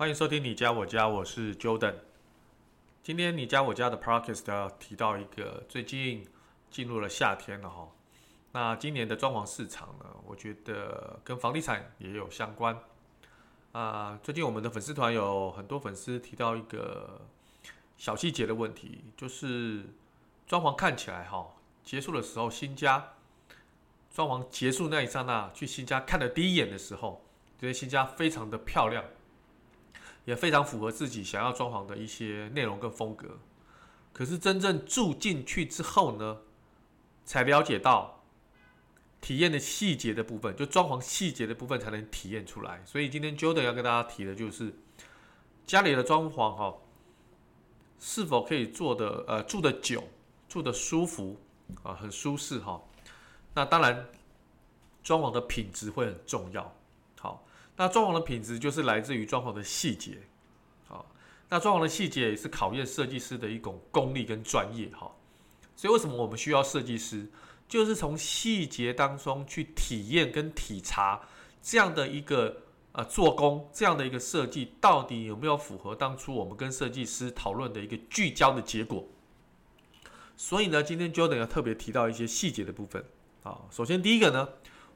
欢迎收听你家我家，我是 Jordan。今天你家我家的 Podcast 要提到一个，最近进入了夏天了哈。那今年的装潢市场呢，我觉得跟房地产也有相关。啊，最近我们的粉丝团有很多粉丝提到一个小细节的问题，就是装潢看起来哈，结束的时候新家装潢结束那一刹那，去新家看的第一眼的时候，觉得新家非常的漂亮。也非常符合自己想要装潢的一些内容跟风格，可是真正住进去之后呢，才了解到体验的细节的部分，就装潢细节的部分才能体验出来。所以今天 Jordan 要跟大家提的就是家里的装潢哈，是否可以做的呃住的久，住的舒服啊，很舒适哈。那当然，装潢的品质会很重要。那装潢的品质就是来自于装潢的细节，好，那装潢的细节也是考验设计师的一种功力跟专业，哈，所以为什么我们需要设计师，就是从细节当中去体验跟体察这样的一个呃做工，这样的一个设计到底有没有符合当初我们跟设计师讨论的一个聚焦的结果。所以呢，今天 Jordan 要特别提到一些细节的部分，啊，首先第一个呢，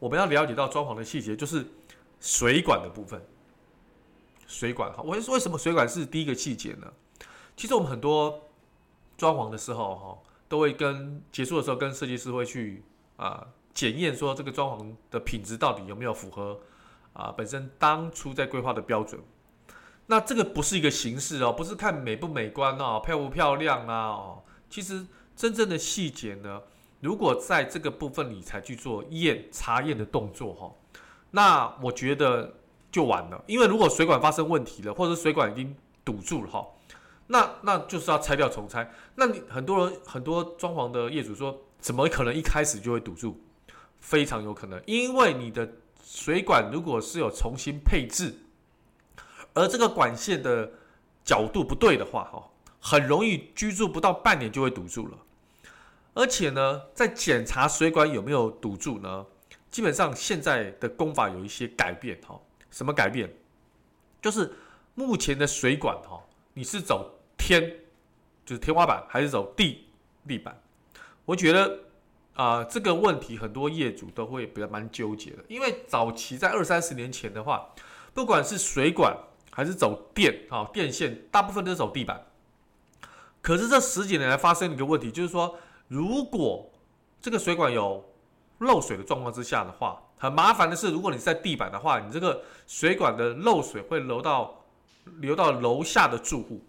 我们要了解到装潢的细节就是。水管的部分，水管哈，我说为什么水管是第一个细节呢？其实我们很多装潢的时候哈，都会跟结束的时候跟设计师会去啊检验说这个装潢的品质到底有没有符合啊本身当初在规划的标准。那这个不是一个形式哦，不是看美不美观哦，漂不漂亮啊哦。其实真正的细节呢，如果在这个部分你才去做验查验的动作哈。那我觉得就完了，因为如果水管发生问题了，或者水管已经堵住了哈，那那就是要拆掉重拆。那你很多人很多装潢的业主说，怎么可能一开始就会堵住？非常有可能，因为你的水管如果是有重新配置，而这个管线的角度不对的话，哈，很容易居住不到半年就会堵住了。而且呢，在检查水管有没有堵住呢？基本上现在的工法有一些改变哈，什么改变？就是目前的水管哈，你是走天，就是天花板，还是走地地板？我觉得啊、这个问题很多业主都会比较蛮纠结的，因为早期在二三十年前的话，不管是水管还是走电啊电线，大部分都是走地板。可是这十几年来发生一个问题，就是说，如果这个水管有漏水的状况之下的话，很麻烦的是，如果你在地板的话，你这个水管的漏水会流到流到楼下的住户。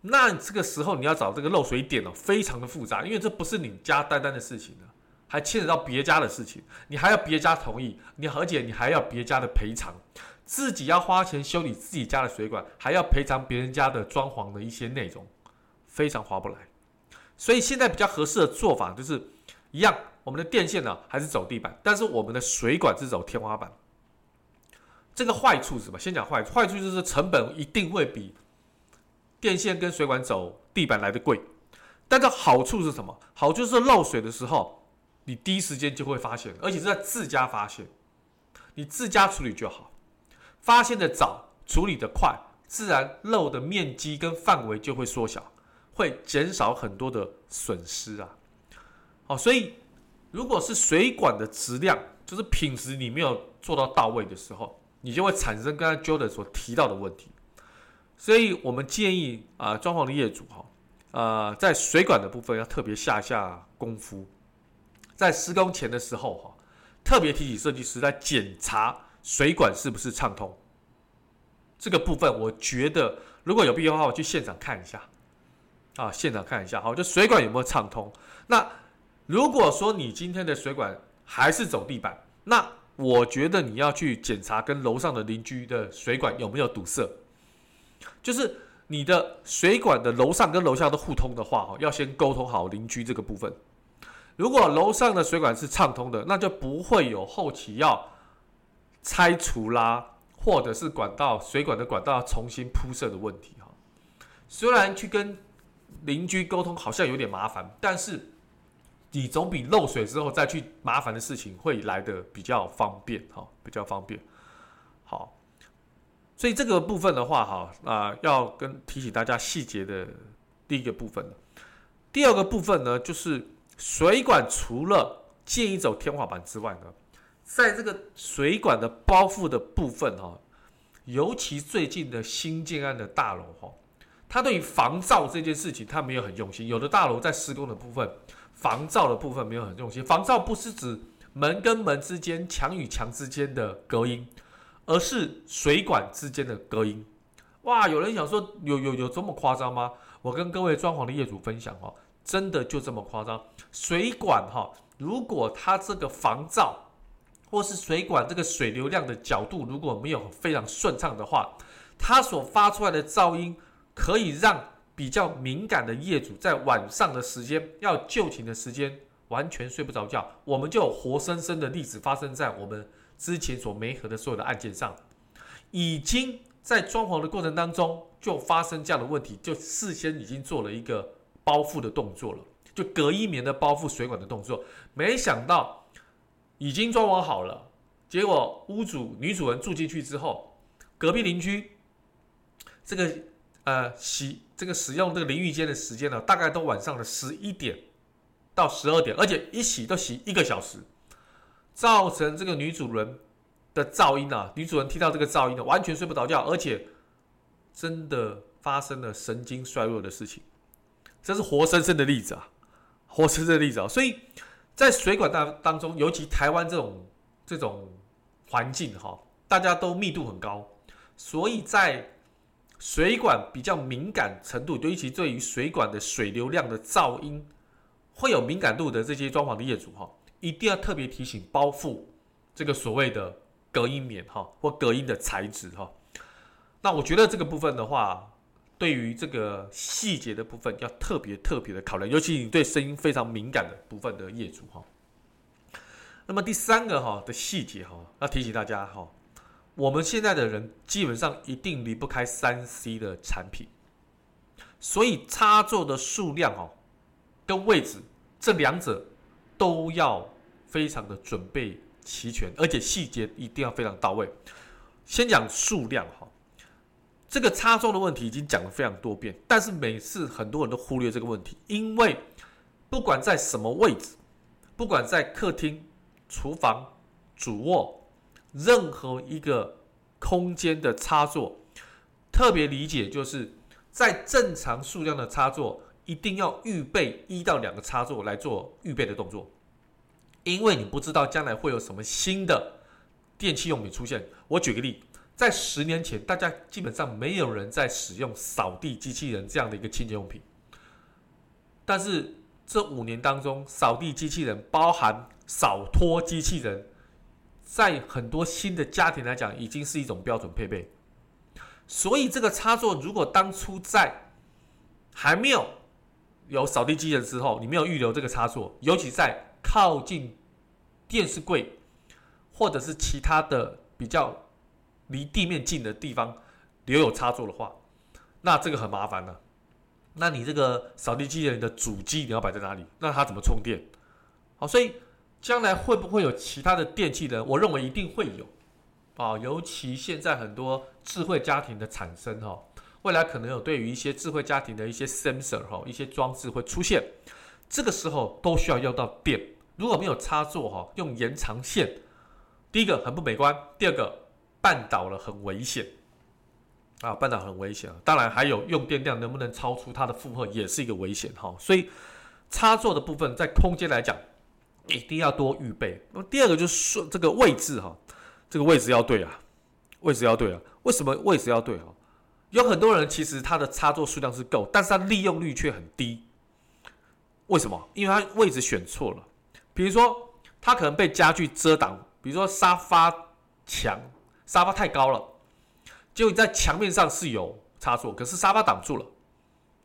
那这个时候你要找这个漏水点哦，非常的复杂，因为这不是你家单单的事情呢，还牵扯到别家的事情，你还要别家同意，你而且你还要别家的赔偿，自己要花钱修理自己家的水管，还要赔偿别人家的装潢的一些内容，非常划不来。所以现在比较合适的做法就是一样。我们的电线呢还是走地板，但是我们的水管是走天花板。这个坏处是什么？先讲坏处，坏处就是成本一定会比电线跟水管走地板来的贵。但是好处是什么？好处是漏水的时候，你第一时间就会发现，而且是在自家发现，你自家处理就好，发现的早，处理的快，自然漏的面积跟范围就会缩小，会减少很多的损失啊。哦，所以。如果是水管的质量，就是品质你没有做到到位的时候，你就会产生刚才 Jordan 所提到的问题。所以我们建议啊，装潢的业主哈，呃，在水管的部分要特别下下功夫，在施工前的时候哈，特别提醒设计师来检查水管是不是畅通。这个部分我觉得如果有必要的话，我去现场看一下啊，现场看一下好，就水管有没有畅通。那如果说你今天的水管还是走地板，那我觉得你要去检查跟楼上的邻居的水管有没有堵塞，就是你的水管的楼上跟楼下都互通的话，哦，要先沟通好邻居这个部分。如果楼上的水管是畅通的，那就不会有后期要拆除啦，或者是管道水管的管道要重新铺设的问题哈。虽然去跟邻居沟通好像有点麻烦，但是你总比漏水之后再去麻烦的事情会来的比较方便哈，比较方便。好，所以这个部分的话哈，啊，要跟提醒大家细节的第一个部分。第二个部分呢，就是。水管除了建议走天花板之外呢，在这个水管的包覆的部分哈，尤其最近的新建案的大楼哈，它对于防噪这件事情，它没有很用心。有的大楼在施工的部分，防噪的部分没有很用心。防噪不是指门跟门之间、墙与墙之间的隔音，而是水管之间的隔音。哇，有人想说，有有有这么夸张吗？我跟各位装潢的业主分享哦。真的就这么夸张？水管哈，如果它这个防噪，或是水管这个水流量的角度如果没有非常顺畅的话，它所发出来的噪音可以让比较敏感的业主在晚上的时间要就寝的时间完全睡不着觉。我们就有活生生的例子发生在我们之前所没合的所有的案件上，已经在装潢的过程当中就发生这样的问题，就事先已经做了一个。包覆的动作了，就隔音棉的包覆水管的动作，没想到已经装潢好了，结果屋主女主人住进去之后，隔壁邻居这个呃洗这个使用这个淋浴间的时间呢，大概都晚上的十一点到十二点，而且一洗都洗一个小时，造成这个女主人的噪音啊，女主人听到这个噪音呢，完全睡不着觉，而且真的发生了神经衰弱的事情。这是活生生的例子啊，活生生的例子啊，所以在水管当当中，尤其台湾这种这种环境哈，大家都密度很高，所以在水管比较敏感程度，尤其对于水管的水流量的噪音会有敏感度的这些装潢的业主哈，一定要特别提醒包覆这个所谓的隔音棉哈或隔音的材质哈。那我觉得这个部分的话。对于这个细节的部分，要特别特别的考量，尤其你对声音非常敏感的部分的业主哈。那么第三个哈的细节哈，要提醒大家哈，我们现在的人基本上一定离不开三 C 的产品，所以插座的数量哦跟位置这两者都要非常的准备齐全，而且细节一定要非常到位。先讲数量哈。这个插座的问题已经讲了非常多遍，但是每次很多人都忽略这个问题，因为不管在什么位置，不管在客厅、厨房、主卧，任何一个空间的插座，特别理解就是在正常数量的插座，一定要预备一到两个插座来做预备的动作，因为你不知道将来会有什么新的电器用品出现。我举个例。在十年前，大家基本上没有人在使用扫地机器人这样的一个清洁用品。但是这五年当中，扫地机器人包含扫拖机器人，在很多新的家庭来讲，已经是一种标准配备。所以这个插座，如果当初在还没有有扫地机器人之后，你没有预留这个插座，尤其在靠近电视柜或者是其他的比较。离地面近的地方留有插座的话，那这个很麻烦了。那你这个扫地机器人的主机你要摆在哪里？那它怎么充电？好，所以将来会不会有其他的电器呢？我认为一定会有啊，尤其现在很多智慧家庭的产生哈，未来可能有对于一些智慧家庭的一些 sensor 哈，一些装置会出现，这个时候都需要用到电。如果没有插座哈，用延长线，第一个很不美观，第二个。绊倒了很危险啊！绊倒很危险！当然还有用电量能不能超出它的负荷，也是一个危险哈。所以插座的部分在空间来讲，一定要多预备。那么第二个就是说这个位置哈，这个位置要对啊，位置要对啊。为什么位置要对啊？有很多人其实他的插座数量是够，但是他利用率却很低。为什么？因为他位置选错了。比如说他可能被家具遮挡比如说沙发墙，沙发太高了，结果你在墙面上是有插座，可是沙发挡住了，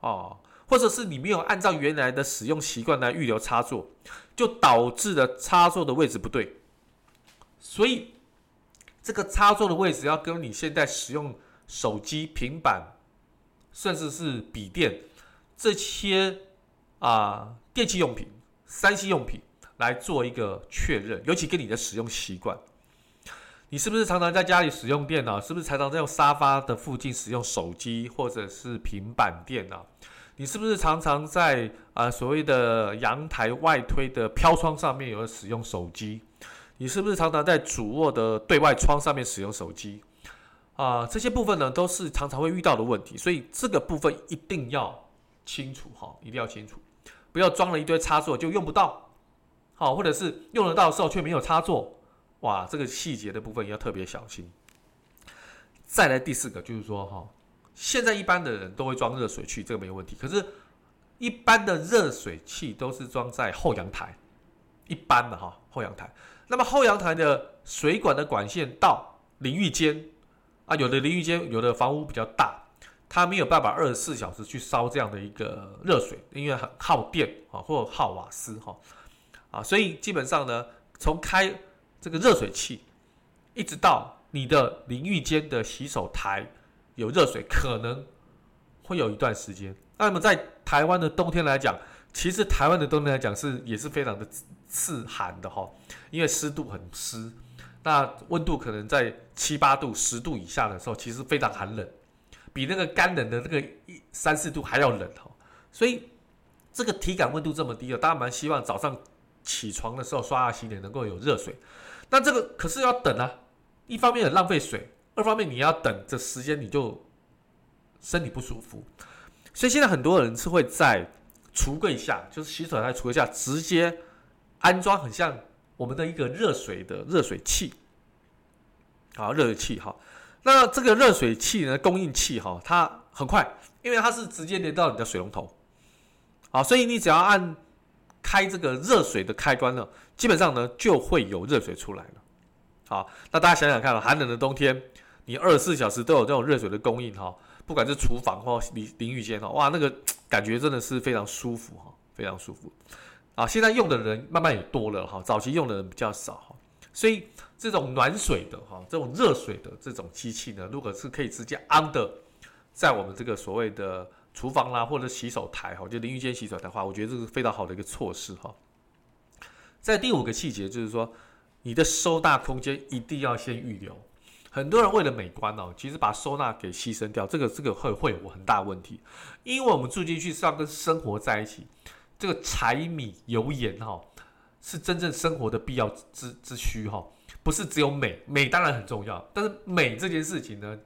哦，或者是你没有按照原来的使用习惯来预留插座，就导致了插座的位置不对，所以这个插座的位置要跟你现在使用手机、平板，甚至是笔电这些啊电器用品、三 C 用品。来做一个确认，尤其跟你的使用习惯，你是不是常常在家里使用电脑？是不是常常在用沙发的附近使用手机或者是平板电脑？你是不是常常在啊、所谓的阳台外推的飘窗上面有使用手机？你是不是常常在主卧的对外窗上面使用手机？啊、这些部分呢都是常常会遇到的问题，所以这个部分一定要清楚哈，一定要清楚，不要装了一堆插座就用不到。好，或者是用得到的时候却没有插座，哇，这个细节的部分要特别小心。再来第四个就是说，哈，现在一般的人都会装热水器，这个没有问题。可是，一般的热水器都是装在后阳台，一般的哈后阳台。那么后阳台的水管的管线到淋浴间啊，有的淋浴间有的房屋比较大，它没有办法二十四小时去烧这样的一个热水，因为很耗电啊，或耗瓦斯哈。啊，所以基本上呢，从开这个热水器，一直到你的淋浴间的洗手台有热水，可能会有一段时间。那么在台湾的冬天来讲，其实台湾的冬天来讲是也是非常的刺寒的哈，因为湿度很湿，那温度可能在七八度、十度以下的时候，其实非常寒冷，比那个干冷的那个一三四度还要冷哈。所以这个体感温度这么低了，大家蛮希望早上。起床的时候刷牙洗脸能够有热水，那这个可是要等啊，一方面很浪费水，二方面你要等这时间你就身体不舒服，所以现在很多人是会在橱柜下，就是洗手台橱柜下直接安装很像我们的一个热水的热水器，好，热水器哈，那这个热水器呢，供应器哈，它很快，因为它是直接连到你的水龙头，好，所以你只要按。开这个热水的开关呢，基本上呢就会有热水出来了。好，那大家想想看，寒冷的冬天，你二十四小时都有这种热水的供应哈，不管是厨房或淋淋浴间哈，哇，那个感觉真的是非常舒服哈，非常舒服。啊，现在用的人慢慢也多了哈，早期用的人比较少哈，所以这种暖水的哈，这种热水的这种机器呢，如果是可以直接安的在我们这个所谓的。厨房啦，或者洗手台哈，就淋浴间洗手台的话，我觉得这是非常好的一个措施哈。在第五个细节就是说，你的收纳空间一定要先预留。很多人为了美观哦，其实把收纳给牺牲掉，这个这个会会有很大问题。因为我们住进去是要跟生活在一起，这个柴米油盐哈，是真正生活的必要之之需哈，不是只有美，美当然很重要，但是美这件事情呢，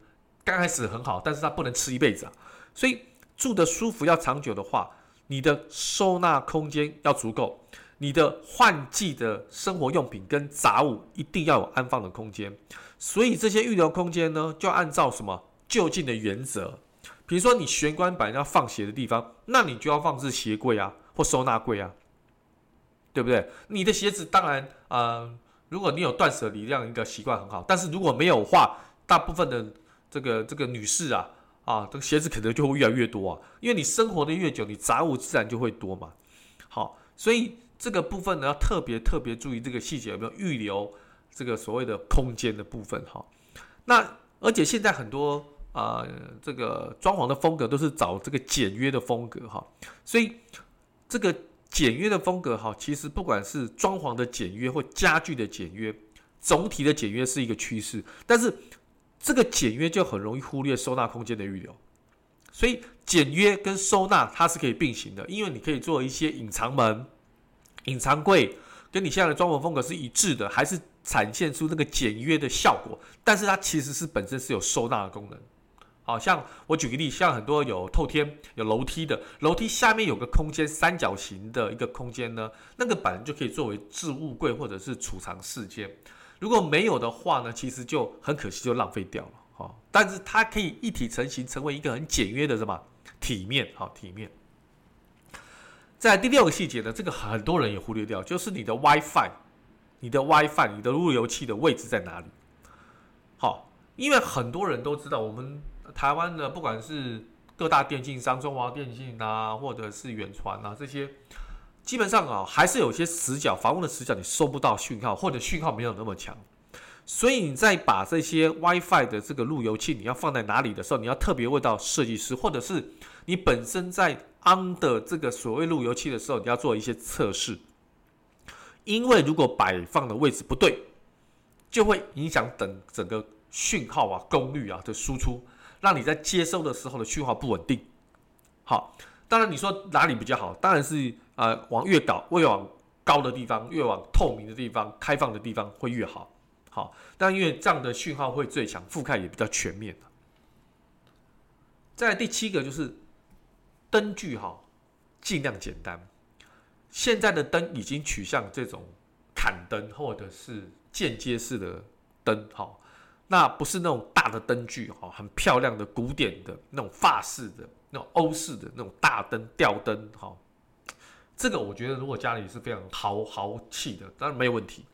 刚开始很好，但是它不能吃一辈子啊，所以。住得舒服要长久的话，你的收纳空间要足够，你的换季的生活用品跟杂物一定要有安放的空间。所以这些预留空间呢，就按照什么就近的原则。比如说你玄关板要放鞋的地方，那你就要放置鞋柜啊，或收纳柜啊，对不对？你的鞋子当然啊、呃，如果你有断舍离这样一个习惯很好，但是如果没有的话，大部分的这个这个女士啊。啊，这个鞋子可能就会越来越多啊，因为你生活的越久，你杂物自然就会多嘛。好，所以这个部分呢，要特别特别注意这个细节有没有预留这个所谓的空间的部分哈。那而且现在很多啊、呃，这个装潢的风格都是找这个简约的风格哈，所以这个简约的风格哈，其实不管是装潢的简约或家具的简约，总体的简约是一个趋势，但是。这个简约就很容易忽略收纳空间的预留，所以简约跟收纳它是可以并行的，因为你可以做一些隐藏门、隐藏柜，跟你现在的装潢风格是一致的，还是展现出那个简约的效果。但是它其实是本身是有收纳的功能。好像我举个例，像很多有透天、有楼梯的，楼梯下面有个空间，三角形的一个空间呢，那个板就可以作为置物柜或者是储藏室间。如果没有的话呢，其实就很可惜，就浪费掉了哈。但是它可以一体成型，成为一个很简约的什么体面，好体面。在第六个细节呢，这个很多人也忽略掉，就是你的 WiFi 你的 WiFi、你的路由器的位置在哪里。好，因为很多人都知道，我们台湾的不管是各大电信商，中华电信啊，或者是远传啊这些，基本上啊还是有些死角，房屋的死角，你收不到讯号，或者讯号没有那么强。所以你在把这些 WiFi 的这个路由器你要放在哪里的时候，你要特别问到设计师，或者是你本身在安的这个所谓路由器的时候，你要做一些测试。因为如果摆放的位置不对，就会影响等整个讯号啊、功率啊的输出，让你在接收的时候的讯号不稳定。好，当然你说哪里比较好？当然是呃往越高、越往高的地方、越往透明的地方、开放的地方会越好。好，但因为这样的讯号会最强，覆盖也比较全面。再来第七个就是灯具哈，尽量简单。现在的灯已经取向这种砍灯或者是间接式的灯，哈，那不是那种大的灯具，哈，很漂亮的古典的那种法式的、那种欧式的那种大灯吊灯，哈，这个我觉得如果家里是非常豪豪气的，当然没有问题。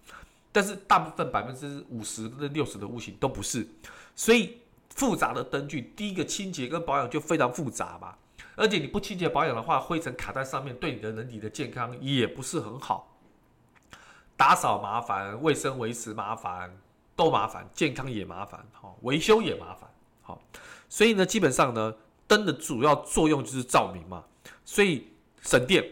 但是大部分百分之五十跟六十的屋型都不是，所以复杂的灯具，第一个清洁跟保养就非常复杂吧。而且你不清洁保养的话，灰尘卡在上面，对你的人体的健康也不是很好。打扫麻烦，卫生维持麻烦，都麻烦，健康也麻烦，好，维修也麻烦，好。所以呢，基本上呢，灯的主要作用就是照明嘛，所以省电，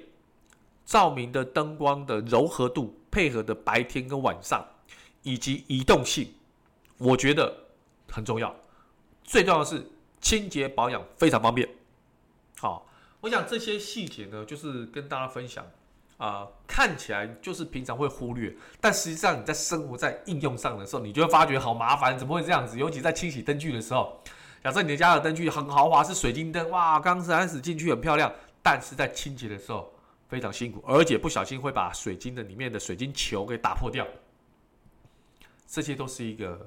照明的灯光的柔和度，配合的白天跟晚上，以及移动性，我觉得很重要。最重要的是清洁保养非常方便。好，我想这些细节呢，就是跟大家分享啊、看起来就是平常会忽略，但实际上你在生活在应用上的时候，你就会发觉好麻烦，怎么会这样子？尤其在清洗灯具的时候，假设你的家的灯具很豪华，是水晶灯，哇，刚开始进去很漂亮，但是在清洁的时候非常辛苦，而且不小心会把水晶的里面的水晶球给打破掉，这些都是一个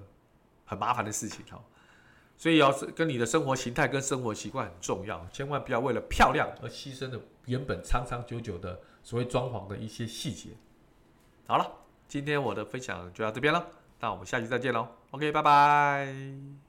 很麻烦的事情哈。所以要是跟你的生活形态跟生活习惯很重要，千万不要为了漂亮而牺牲了原本长长久久的所谓装潢的一些细节。好了，今天我的分享就到这边了，那我们下期再见喽。OK，拜拜。